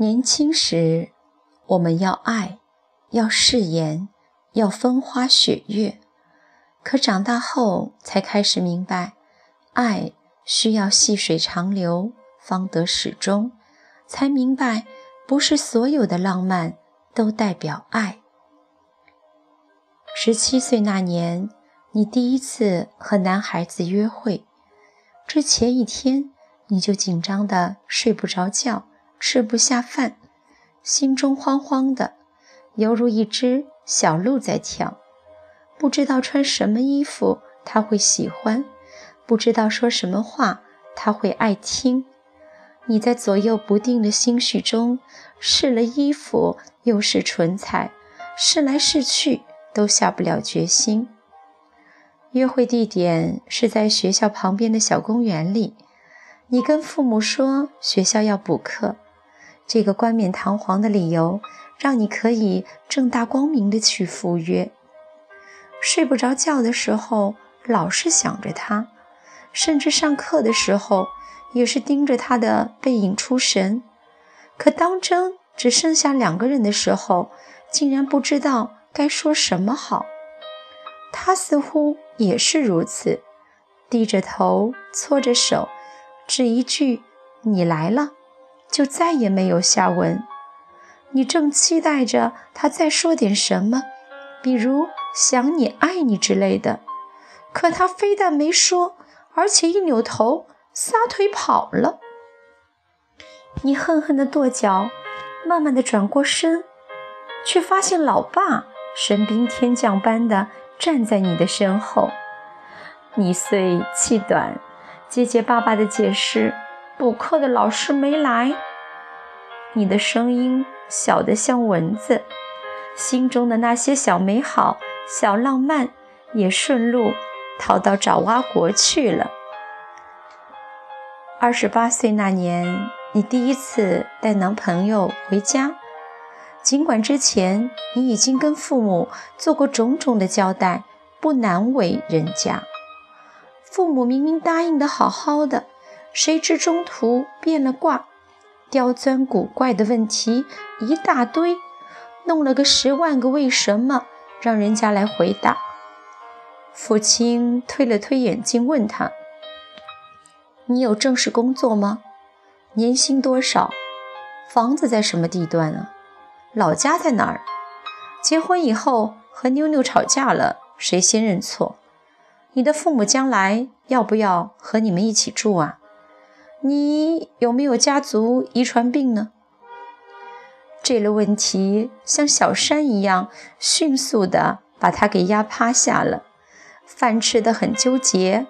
年轻时，我们要爱，要誓言，要风花雪月；可长大后，才开始明白，爱需要细水长流，方得始终；才明白，不是所有的浪漫都代表爱。十七岁那年，你第一次和男孩子约会，这前一天你就紧张的睡不着觉。吃不下饭，心中慌慌的，犹如一只小鹿在跳。不知道穿什么衣服他会喜欢，不知道说什么话他会爱听。你在左右不定的心绪中试了衣服，又是唇彩，试来试去都下不了决心。约会地点是在学校旁边的小公园里。你跟父母说学校要补课。这个冠冕堂皇的理由，让你可以正大光明的去赴约。睡不着觉的时候，老是想着他；甚至上课的时候，也是盯着他的背影出神。可当真只剩下两个人的时候，竟然不知道该说什么好。他似乎也是如此，低着头，搓着手，只一句“你来了”。就再也没有下文。你正期待着他再说点什么，比如“想你、爱你”之类的，可他非但没说，而且一扭头撒腿跑了。你恨恨地跺脚，慢慢地转过身，却发现老爸神兵天将般的站在你的身后。你虽气短，结结巴巴地解释。补课的老师没来，你的声音小得像蚊子，心中的那些小美好、小浪漫也顺路逃到爪哇国去了。二十八岁那年，你第一次带男朋友回家，尽管之前你已经跟父母做过种种的交代，不难为人家。父母明明答应的好好的。谁知中途变了卦，刁钻古怪的问题一大堆，弄了个十万个为什么，让人家来回答。父亲推了推眼镜，问他：“你有正式工作吗？年薪多少？房子在什么地段啊？老家在哪儿？结婚以后和妞妞吵架了，谁先认错？你的父母将来要不要和你们一起住啊？”你有没有家族遗传病呢？这类问题像小山一样，迅速地把他给压趴下了。饭吃得很纠结，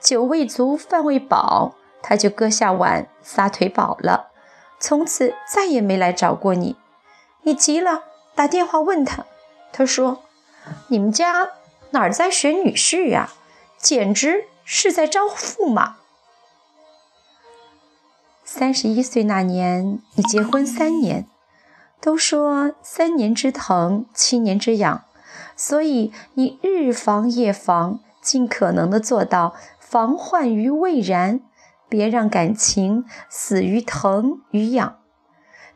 酒未足饭未饱，他就搁下碗撒腿跑了，从此再也没来找过你。你急了，打电话问他，他说：“你们家哪儿在选女婿呀？简直是在招驸马。”三十一岁那年，你结婚三年，都说三年之疼，七年之痒，所以你日防夜防，尽可能的做到防患于未然，别让感情死于疼与痒。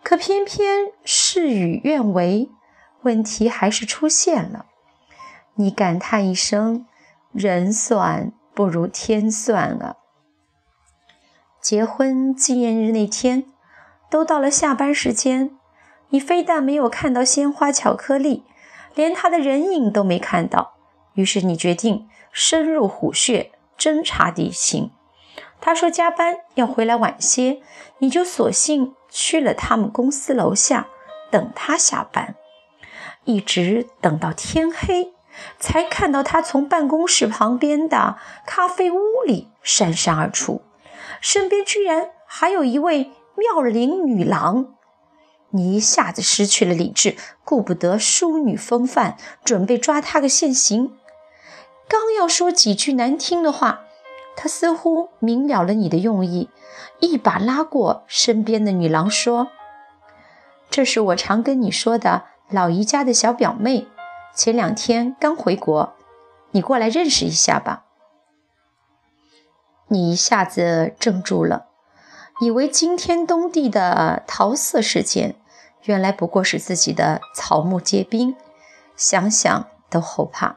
可偏偏事与愿违，问题还是出现了。你感叹一声：“人算不如天算啊！”结婚纪念日那天，都到了下班时间，你非但没有看到鲜花巧克力，连他的人影都没看到。于是你决定深入虎穴，侦查敌情。他说加班要回来晚些，你就索性去了他们公司楼下等他下班，一直等到天黑，才看到他从办公室旁边的咖啡屋里姗姗而出。身边居然还有一位妙龄女郎，你一下子失去了理智，顾不得淑女风范，准备抓她个现行。刚要说几句难听的话，他似乎明了了你的用意，一把拉过身边的女郎，说：“这是我常跟你说的老姨家的小表妹，前两天刚回国，你过来认识一下吧。”你一下子怔住了，以为惊天动地的桃色事件，原来不过是自己的草木皆兵，想想都后怕。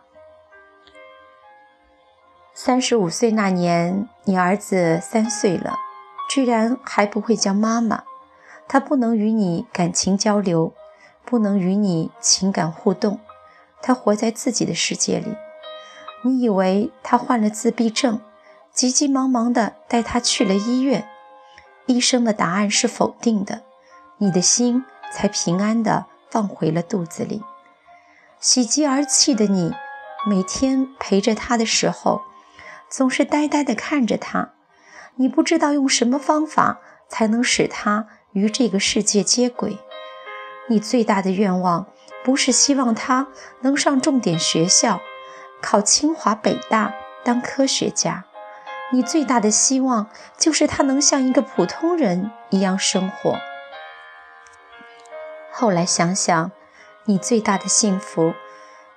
三十五岁那年，你儿子三岁了，居然还不会叫妈妈，他不能与你感情交流，不能与你情感互动，他活在自己的世界里。你以为他患了自闭症？急急忙忙地带他去了医院，医生的答案是否定的，你的心才平安地放回了肚子里。喜极而泣的你，每天陪着他的时候，总是呆呆地看着他。你不知道用什么方法才能使他与这个世界接轨。你最大的愿望，不是希望他能上重点学校，考清华北大，当科学家。你最大的希望就是他能像一个普通人一样生活。后来想想，你最大的幸福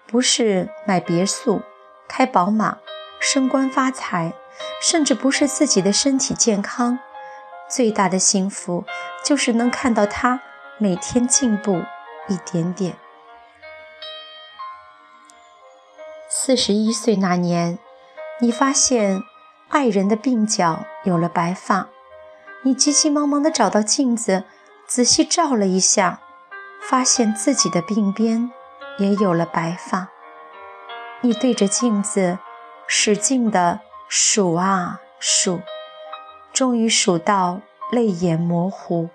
不是买别墅、开宝马、升官发财，甚至不是自己的身体健康。最大的幸福就是能看到他每天进步一点点。四十一岁那年，你发现。爱人的鬓角有了白发，你急急忙忙地找到镜子，仔细照了一下，发现自己的鬓边也有了白发。你对着镜子使劲地数啊数，终于数到泪眼模糊，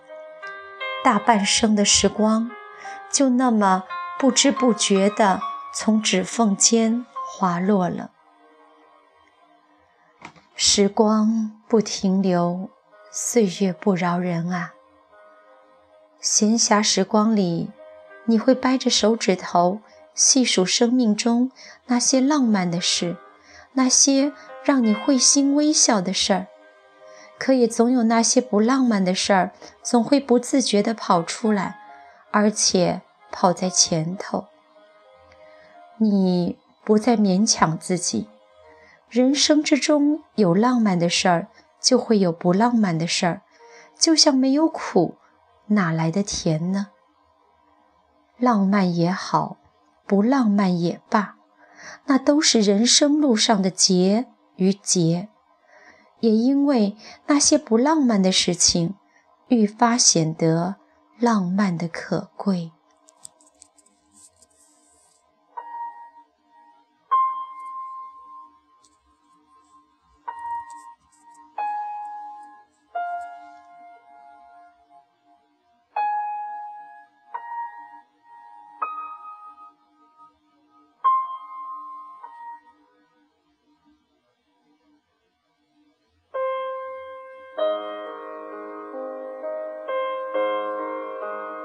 大半生的时光就那么不知不觉地从指缝间滑落了。时光不停留，岁月不饶人啊！闲暇时光里，你会掰着手指头细数生命中那些浪漫的事，那些让你会心微笑的事儿。可也总有那些不浪漫的事儿，总会不自觉地跑出来，而且跑在前头。你不再勉强自己。人生之中有浪漫的事儿，就会有不浪漫的事儿，就像没有苦，哪来的甜呢？浪漫也好，不浪漫也罢，那都是人生路上的劫与劫。也因为那些不浪漫的事情，愈发显得浪漫的可贵。